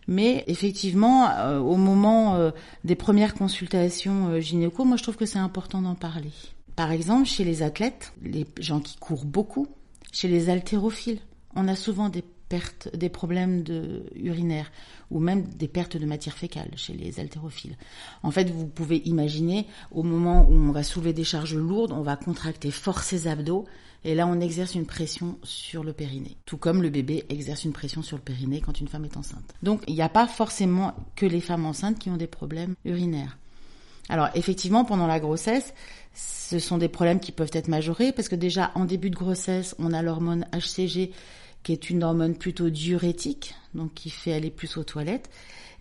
Mais effectivement, euh, au moment euh, des premières consultations euh, moi je trouve que c'est important d'en parler. Par exemple, chez les athlètes, les gens qui courent beaucoup, chez les haltérophiles, on a souvent des des problèmes urinaires ou même des pertes de matière fécale chez les haltérophiles. En fait, vous pouvez imaginer au moment où on va soulever des charges lourdes, on va contracter fort ses abdos et là on exerce une pression sur le périnée. Tout comme le bébé exerce une pression sur le périnée quand une femme est enceinte. Donc il n'y a pas forcément que les femmes enceintes qui ont des problèmes urinaires. Alors effectivement, pendant la grossesse, ce sont des problèmes qui peuvent être majorés parce que déjà en début de grossesse, on a l'hormone HCG qui est une hormone plutôt diurétique, donc qui fait aller plus aux toilettes.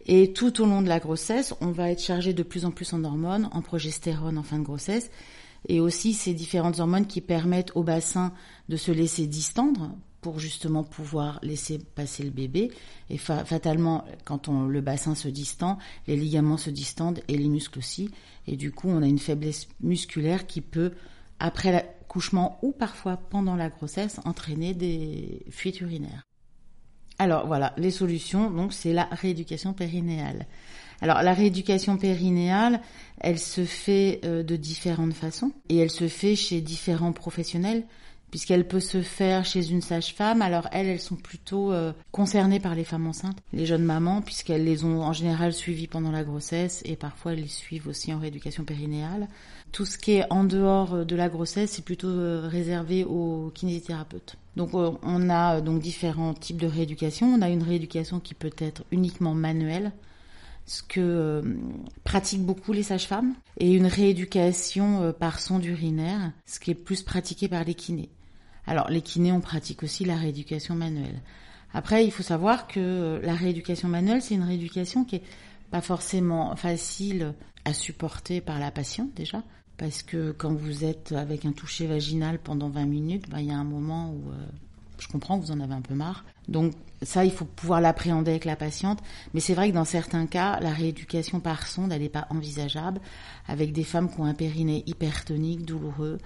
Et tout au long de la grossesse, on va être chargé de plus en plus en hormones, en progestérone en fin de grossesse, et aussi ces différentes hormones qui permettent au bassin de se laisser distendre pour justement pouvoir laisser passer le bébé. Et fatalement, quand le bassin se distend, les ligaments se distendent et les muscles aussi. Et du coup, on a une faiblesse musculaire qui peut, après l'accouchement ou parfois pendant la grossesse, entraîner des fuites urinaires. Alors voilà, les solutions, donc c'est la rééducation périnéale. Alors la rééducation périnéale, elle se fait euh, de différentes façons et elle se fait chez différents professionnels puisqu'elle peut se faire chez une sage-femme. Alors elles, elles sont plutôt euh, concernées par les femmes enceintes, les jeunes mamans, puisqu'elles les ont en général suivies pendant la grossesse et parfois elles les suivent aussi en rééducation périnéale. Tout ce qui est en dehors euh, de la grossesse, c'est plutôt euh, réservé aux kinésithérapeutes. Donc on a donc différents types de rééducation. On a une rééducation qui peut être uniquement manuelle, ce que pratiquent beaucoup les sages-femmes, et une rééducation par sonde urinaire, ce qui est plus pratiqué par les kinés. Alors, les kinés, on pratique aussi la rééducation manuelle. Après, il faut savoir que la rééducation manuelle, c'est une rééducation qui est pas forcément facile à supporter par la patiente déjà, parce que quand vous êtes avec un toucher vaginal pendant 20 minutes, bah, il y a un moment où euh, je comprends que vous en avez un peu marre. Donc ça, il faut pouvoir l'appréhender avec la patiente. Mais c'est vrai que dans certains cas, la rééducation par sonde, elle n'est pas envisageable, avec des femmes qui ont un périnée hypertonique, douloureux,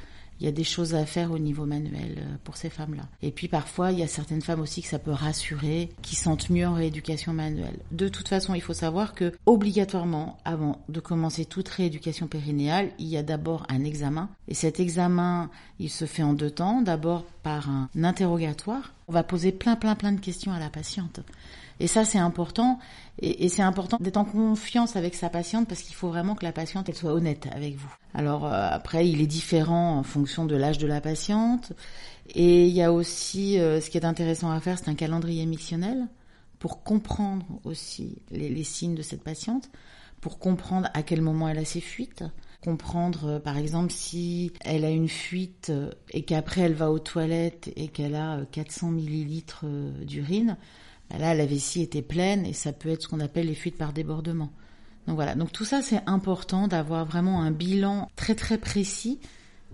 il y a des choses à faire au niveau manuel euh, pour ces femmes-là. Et puis parfois, il y a certaines femmes aussi que ça peut rassurer, qui sentent mieux en rééducation manuelle. De toute façon, il faut savoir que obligatoirement, avant de commencer toute rééducation périnéale, il y a d'abord un examen. Et cet examen, il se fait en deux temps. D'abord par un interrogatoire. On va poser plein, plein, plein de questions à la patiente. Et ça, c'est important. Et, c'est important d'être en confiance avec sa patiente parce qu'il faut vraiment que la patiente, elle soit honnête avec vous. Alors euh, après, il est différent en fonction de l'âge de la patiente. Et il y a aussi, euh, ce qui est intéressant à faire, c'est un calendrier missionnel. pour comprendre aussi les, signes de cette patiente, pour comprendre à quel moment elle a ses fuites, comprendre euh, par exemple si elle a une fuite euh, et qu'après elle va aux toilettes et qu'elle a 400 millilitres d'urine, là la vessie était pleine et ça peut être ce qu'on appelle les fuites par débordement. Donc voilà, donc tout ça c'est important d'avoir vraiment un bilan très très précis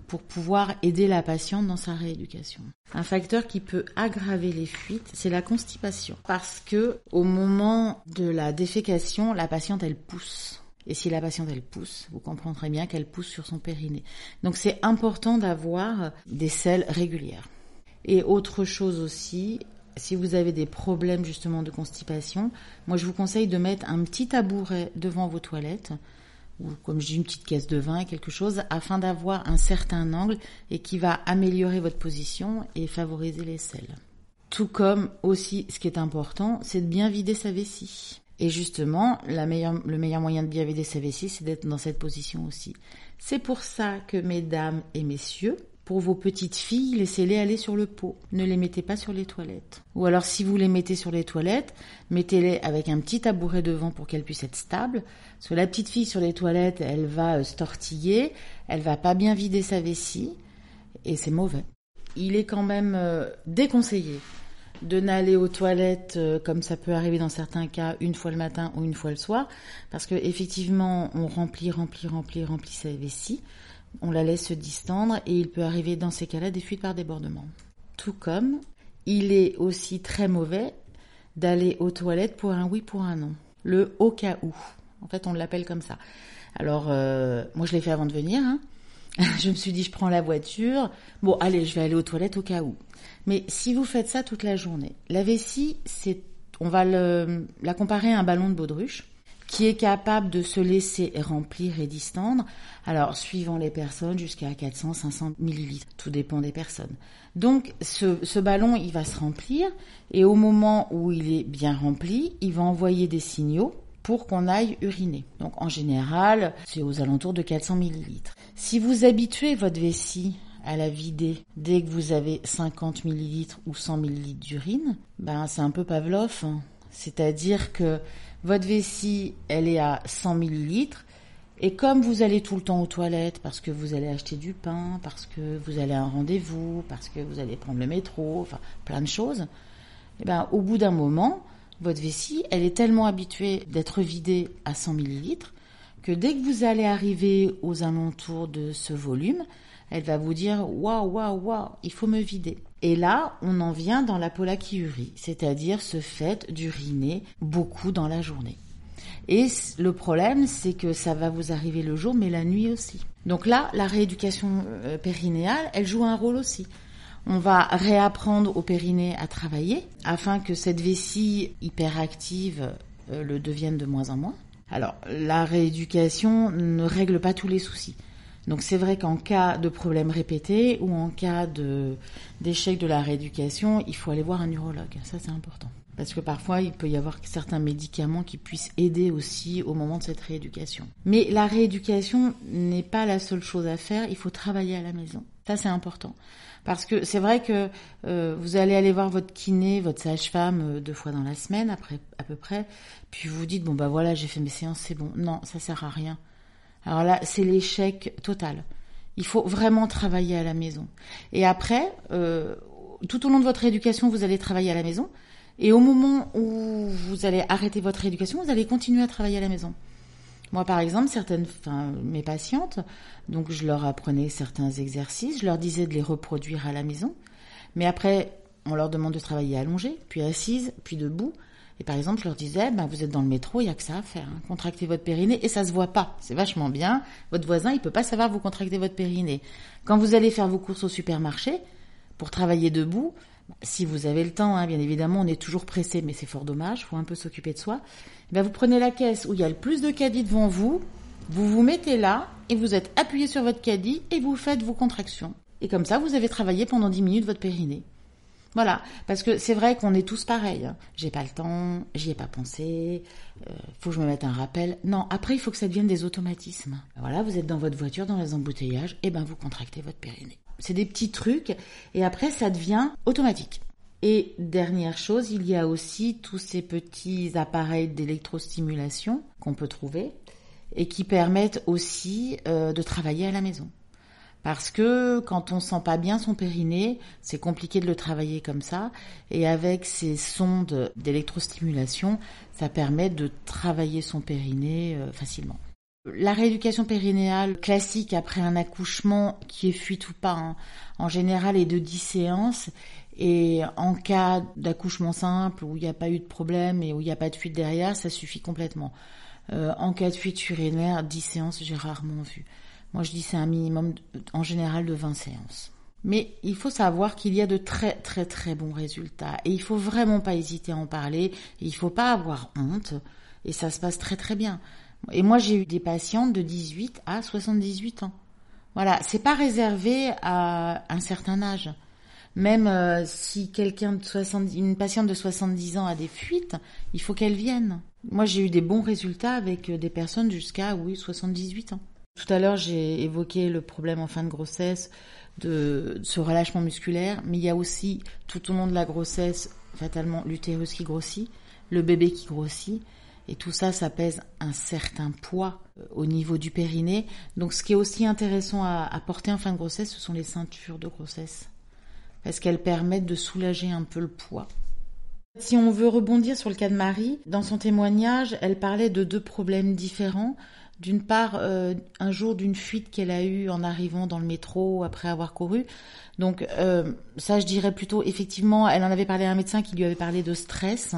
pour pouvoir aider la patiente dans sa rééducation. Un facteur qui peut aggraver les fuites, c'est la constipation parce que au moment de la défécation, la patiente elle pousse. Et si la patiente elle pousse, vous comprendrez bien qu'elle pousse sur son périnée. Donc c'est important d'avoir des selles régulières. Et autre chose aussi, si vous avez des problèmes justement de constipation, moi je vous conseille de mettre un petit tabouret devant vos toilettes ou comme je dis une petite caisse de vin, quelque chose, afin d'avoir un certain angle et qui va améliorer votre position et favoriser les selles. Tout comme aussi, ce qui est important, c'est de bien vider sa vessie. Et justement, le meilleur moyen de bien vider sa vessie, c'est d'être dans cette position aussi. C'est pour ça que, mesdames et messieurs, pour vos petites filles, laissez-les aller sur le pot. Ne les mettez pas sur les toilettes. Ou alors si vous les mettez sur les toilettes, mettez-les avec un petit tabouret devant pour qu'elles puissent être stables. Parce que la petite fille sur les toilettes, elle va euh, se tortiller, elle va pas bien vider sa vessie, et c'est mauvais. Il est quand même euh, déconseillé de n'aller aux toilettes euh, comme ça peut arriver dans certains cas une fois le matin ou une fois le soir parce que effectivement on remplit remplit remplit remplit sa vessie on la laisse se distendre et il peut arriver dans ces cas-là des fuites par débordement. Tout comme il est aussi très mauvais d'aller aux toilettes pour un oui, pour un non. Le au cas où. En fait, on l'appelle comme ça. Alors, euh, moi, je l'ai fait avant de venir. Hein. <laughs> je me suis dit, je prends la voiture. Bon, allez, je vais aller aux toilettes au cas où. Mais si vous faites ça toute la journée, la vessie, c'est, on va la comparer à un ballon de baudruche qui est capable de se laisser remplir et distendre, alors suivant les personnes jusqu'à 400-500 millilitres, tout dépend des personnes. Donc ce, ce, ballon, il va se remplir et au moment où il est bien rempli, il va envoyer des signaux pour qu'on aille uriner. Donc en général, c'est aux alentours de 400 millilitres. Si vous habituez votre vessie à la vider dès que vous avez 50 millilitres ou 100 millilitres d'urine, ben c'est un peu Pavlov. Hein. C'est-à-dire que votre vessie, elle est à 100 millilitres. Et comme vous allez tout le temps aux toilettes, parce que vous allez acheter du pain, parce que vous allez à un rendez-vous, parce que vous allez prendre le métro, enfin plein de choses, eh ben, au bout d'un moment, votre vessie, elle est tellement habituée d'être vidée à 100 millilitres que dès que vous allez arriver aux alentours de ce volume, elle va vous dire waouh waouh waouh, il faut me vider. Et là, on en vient dans la polachyurie, c'est-à-dire ce fait d'uriner beaucoup dans la journée. Et le problème, c'est que ça va vous arriver le jour, mais la nuit aussi. Donc là, la rééducation euh, périnéale, elle joue un rôle aussi. On va réapprendre au périnée à travailler afin que cette vessie hyperactive euh, le devienne de moins en moins. Alors, la rééducation ne règle pas tous les soucis. Donc c'est vrai qu'en cas de problème répété ou en cas d'échec de la rééducation, il faut aller voir un urologue. Ça c'est important. Parce que parfois, il peut y avoir certains médicaments qui puissent aider aussi au moment de cette rééducation. Mais la rééducation n'est pas la seule chose à faire, il faut travailler à la maison. Ça, c'est important. Parce que c'est vrai que euh, vous allez aller voir votre kiné, votre sage-femme euh, deux fois dans la semaine, après, à peu près, puis vous vous dites, bon bah voilà, j'ai fait mes séances, c'est bon. Non, ça sert à rien. Alors là, c'est l'échec total. Il faut vraiment travailler à la maison. Et après, euh, tout au long de votre éducation, vous allez travailler à la maison. Et au moment où vous allez arrêter votre éducation, vous allez continuer à travailler à la maison. Moi, par exemple, certaines, enfin, mes patientes, donc je leur apprenais certains exercices, je leur disais de les reproduire à la maison. Mais après, on leur demande de travailler allongé, puis assise, puis debout. Et par exemple, je leur disais, ben, vous êtes dans le métro, il y a que ça à faire. Hein. Contractez votre périnée et ça se voit pas. C'est vachement bien. Votre voisin, il peut pas savoir vous contracter votre périnée. Quand vous allez faire vos courses au supermarché, pour travailler debout, si vous avez le temps, hein, bien évidemment, on est toujours pressé, mais c'est fort dommage, faut un peu s'occuper de soi. Ben, vous prenez la caisse où il y a le plus de caddies devant vous, vous vous mettez là et vous êtes appuyé sur votre caddie et vous faites vos contractions. Et comme ça, vous avez travaillé pendant 10 minutes votre périnée. Voilà, parce que c'est vrai qu'on est tous pareils. Hein. J'ai pas le temps, j'y ai pas pensé, euh, faut que je me mette un rappel. Non, après il faut que ça devienne des automatismes. Voilà, vous êtes dans votre voiture, dans les embouteillages, et ben vous contractez votre périnée. C'est des petits trucs, et après ça devient automatique. Et dernière chose, il y a aussi tous ces petits appareils d'électrostimulation qu'on peut trouver et qui permettent aussi euh, de travailler à la maison. Parce que quand on sent pas bien son périnée, c'est compliqué de le travailler comme ça. Et avec ces sondes d'électrostimulation, ça permet de travailler son périnée euh, facilement. La rééducation périnéale classique après un accouchement, qui est fuite ou pas, hein, en général est de 10 séances. Et en cas d'accouchement simple, où il n'y a pas eu de problème et où il n'y a pas de fuite derrière, ça suffit complètement. Euh, en cas de fuite urinaire, 10 séances, j'ai rarement vu. Moi, je dis c'est un minimum en général de 20 séances. Mais il faut savoir qu'il y a de très très très bons résultats et il faut vraiment pas hésiter à en parler. Il faut pas avoir honte et ça se passe très très bien. Et moi, j'ai eu des patientes de 18 à 78 ans. Voilà, c'est pas réservé à un certain âge. Même euh, si quelqu'un de 70, une patiente de 70 ans a des fuites, il faut qu'elle vienne. Moi, j'ai eu des bons résultats avec euh, des personnes jusqu'à oui 78 ans. Tout à l'heure, j'ai évoqué le problème en fin de grossesse de ce relâchement musculaire, mais il y a aussi tout au long de la grossesse, fatalement, l'utérus qui grossit, le bébé qui grossit, et tout ça, ça pèse un certain poids euh, au niveau du périnée. Donc ce qui est aussi intéressant à, à porter en fin de grossesse, ce sont les ceintures de grossesse. Parce qu'elles permettent de soulager un peu le poids. Si on veut rebondir sur le cas de Marie, dans son témoignage, elle parlait de deux problèmes différents. D'une part, euh, un jour d'une fuite qu'elle a eue en arrivant dans le métro après avoir couru. Donc euh, ça, je dirais plutôt, effectivement, elle en avait parlé à un médecin qui lui avait parlé de stress.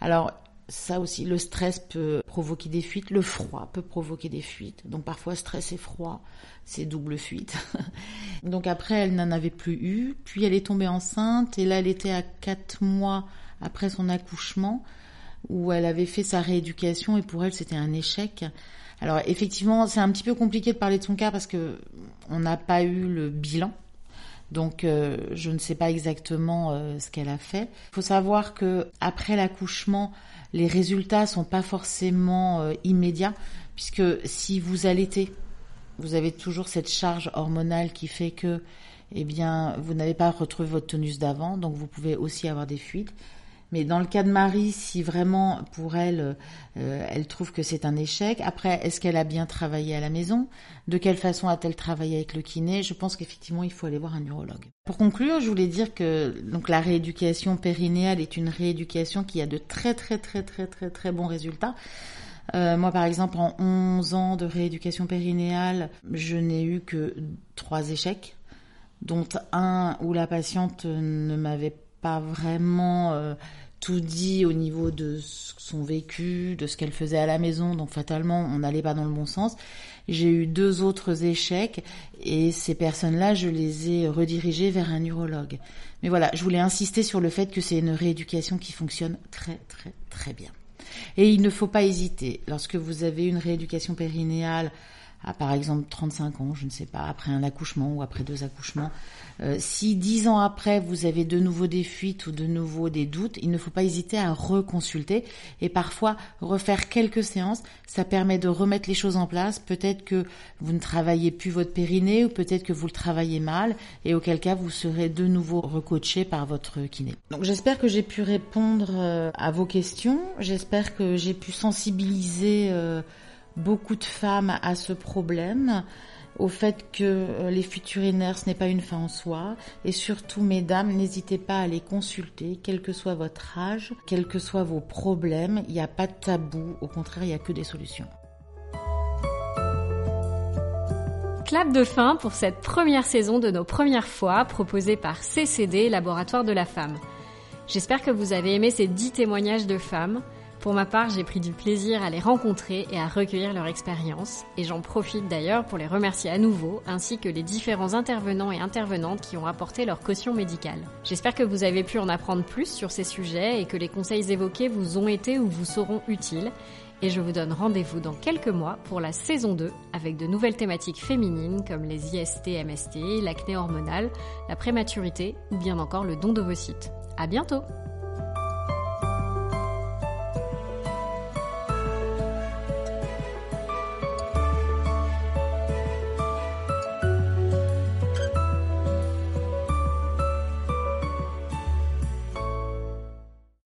Alors ça aussi, le stress peut provoquer des fuites, le froid peut provoquer des fuites. Donc parfois stress et froid, c'est double fuite. <laughs> Donc après, elle n'en avait plus eu. Puis elle est tombée enceinte et là, elle était à quatre mois après son accouchement où elle avait fait sa rééducation et pour elle, c'était un échec. Alors effectivement, c'est un petit peu compliqué de parler de son cas parce que on n'a pas eu le bilan. Donc euh, je ne sais pas exactement euh, ce qu'elle a fait. Il faut savoir que après l'accouchement, les résultats sont pas forcément euh, immédiats, puisque si vous allaitez, vous avez toujours cette charge hormonale qui fait que, eh bien, vous n'avez pas retrouvé votre tonus d'avant, donc vous pouvez aussi avoir des fuites. Mais dans le cas de Marie, si vraiment pour elle, euh, elle trouve que c'est un échec, après, est-ce qu'elle a bien travaillé à la maison? De quelle façon a-t-elle travaillé avec le kiné? Je pense qu'effectivement, il faut aller voir un neurologue. Pour conclure, je voulais dire que donc la rééducation périnéale est une rééducation qui a de très très très très très très bons résultats. Euh, moi, par exemple, en 11 ans de rééducation périnéale, je n'ai eu que trois échecs, dont un où la patiente ne m'avait pas vraiment euh, tout dit au niveau de son vécu, de ce qu'elle faisait à la maison, donc fatalement on n'allait pas dans le bon sens. J'ai eu deux autres échecs et ces personnes-là, je les ai redirigées vers un neurologue. Mais voilà, je voulais insister sur le fait que c'est une rééducation qui fonctionne très très très bien. Et il ne faut pas hésiter, lorsque vous avez une rééducation périnéale, à par exemple 35 ans, je ne sais pas, après un accouchement ou après deux accouchements, euh, si dix ans après vous avez de nouveau des fuites ou de nouveau des doutes, il ne faut pas hésiter à reconsulter et parfois refaire quelques séances. Ça permet de remettre les choses en place. Peut-être que vous ne travaillez plus votre périnée ou peut-être que vous le travaillez mal et auquel cas vous serez de nouveau recoaché par votre kiné. Donc j'espère que j'ai pu répondre euh, à vos questions. J'espère que j'ai pu sensibiliser euh, beaucoup de femmes à ce problème au fait que euh, les fuites urinaires, ce n'est pas une fin en soi. Et surtout, mesdames, n'hésitez pas à les consulter, quel que soit votre âge, quels que soient vos problèmes. Il n'y a pas de tabou, au contraire, il n'y a que des solutions. Clap de fin pour cette première saison de nos premières fois proposée par CCD, Laboratoire de la Femme. J'espère que vous avez aimé ces dix témoignages de femmes. Pour ma part, j'ai pris du plaisir à les rencontrer et à recueillir leur expérience, et j'en profite d'ailleurs pour les remercier à nouveau, ainsi que les différents intervenants et intervenantes qui ont apporté leur caution médicale. J'espère que vous avez pu en apprendre plus sur ces sujets et que les conseils évoqués vous ont été ou vous seront utiles, et je vous donne rendez-vous dans quelques mois pour la saison 2 avec de nouvelles thématiques féminines comme les IST, MST, l'acné hormonale, la prématurité ou bien encore le don d'ovocytes. À bientôt!